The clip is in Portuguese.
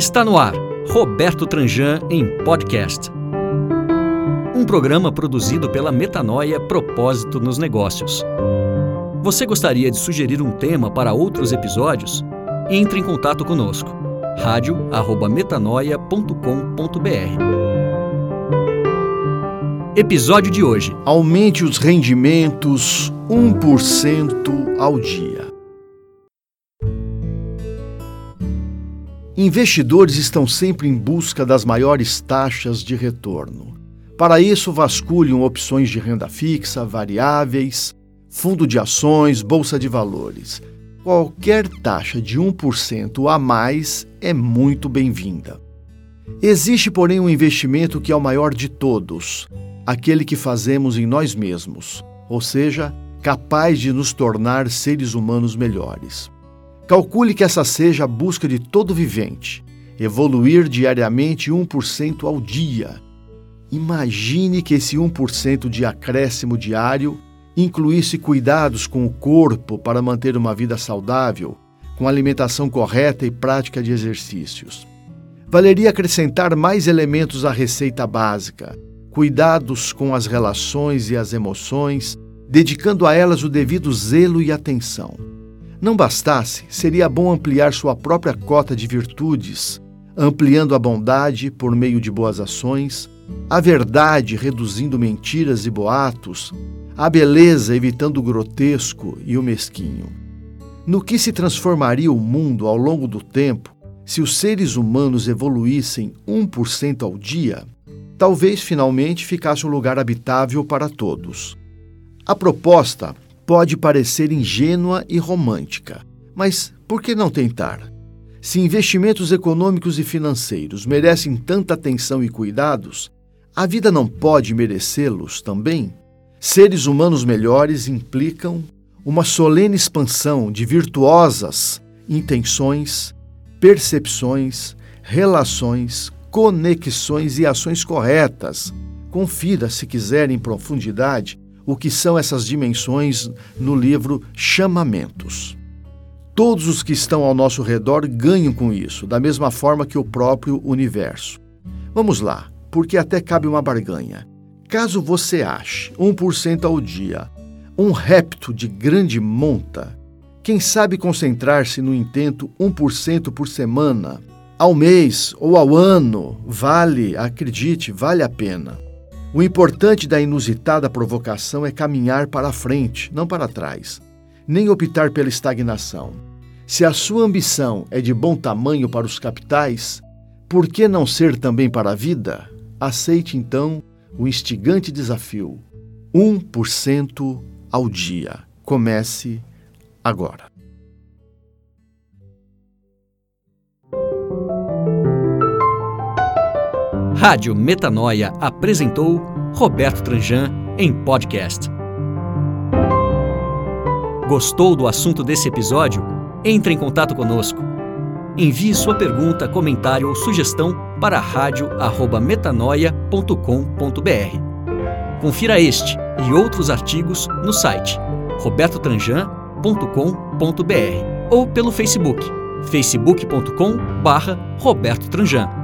Está no ar, Roberto Tranjan em podcast. Um programa produzido pela Metanoia Propósito nos Negócios. Você gostaria de sugerir um tema para outros episódios? Entre em contato conosco. radio@metanoia.com.br. Episódio de hoje. Aumente os rendimentos 1% ao dia. Investidores estão sempre em busca das maiores taxas de retorno. Para isso, vasculham opções de renda fixa, variáveis, fundo de ações, bolsa de valores. Qualquer taxa de 1% a mais é muito bem-vinda. Existe, porém, um investimento que é o maior de todos, aquele que fazemos em nós mesmos, ou seja, capaz de nos tornar seres humanos melhores. Calcule que essa seja a busca de todo vivente, evoluir diariamente 1% ao dia. Imagine que esse 1% de acréscimo diário incluísse cuidados com o corpo para manter uma vida saudável, com alimentação correta e prática de exercícios. Valeria acrescentar mais elementos à receita básica, cuidados com as relações e as emoções, dedicando a elas o devido zelo e atenção. Não bastasse, seria bom ampliar sua própria cota de virtudes, ampliando a bondade por meio de boas ações, a verdade reduzindo mentiras e boatos, a beleza evitando o grotesco e o mesquinho. No que se transformaria o mundo ao longo do tempo se os seres humanos evoluíssem 1% ao dia? Talvez finalmente ficasse um lugar habitável para todos. A proposta pode parecer ingênua e romântica, mas por que não tentar? Se investimentos econômicos e financeiros merecem tanta atenção e cuidados, a vida não pode merecê-los também? Seres humanos melhores implicam uma solene expansão de virtuosas intenções, percepções, relações, conexões e ações corretas. Confira, se quiser, em profundidade, o que são essas dimensões no livro Chamamentos. Todos os que estão ao nosso redor ganham com isso, da mesma forma que o próprio universo. Vamos lá, porque até cabe uma barganha. Caso você ache 1% ao dia um repto de grande monta, quem sabe concentrar-se no intento 1% por semana, ao mês ou ao ano, vale, acredite, vale a pena. O importante da inusitada provocação é caminhar para a frente, não para trás, nem optar pela estagnação. Se a sua ambição é de bom tamanho para os capitais, por que não ser também para a vida? Aceite então o instigante desafio: 1% ao dia. Comece agora. Rádio Metanoia apresentou Roberto Tranjan em podcast. Gostou do assunto desse episódio? Entre em contato conosco. Envie sua pergunta, comentário ou sugestão para radio@metanoia.com.br. Confira este e outros artigos no site robertotranjan.com.br ou pelo Facebook facebook.com/robertotranjan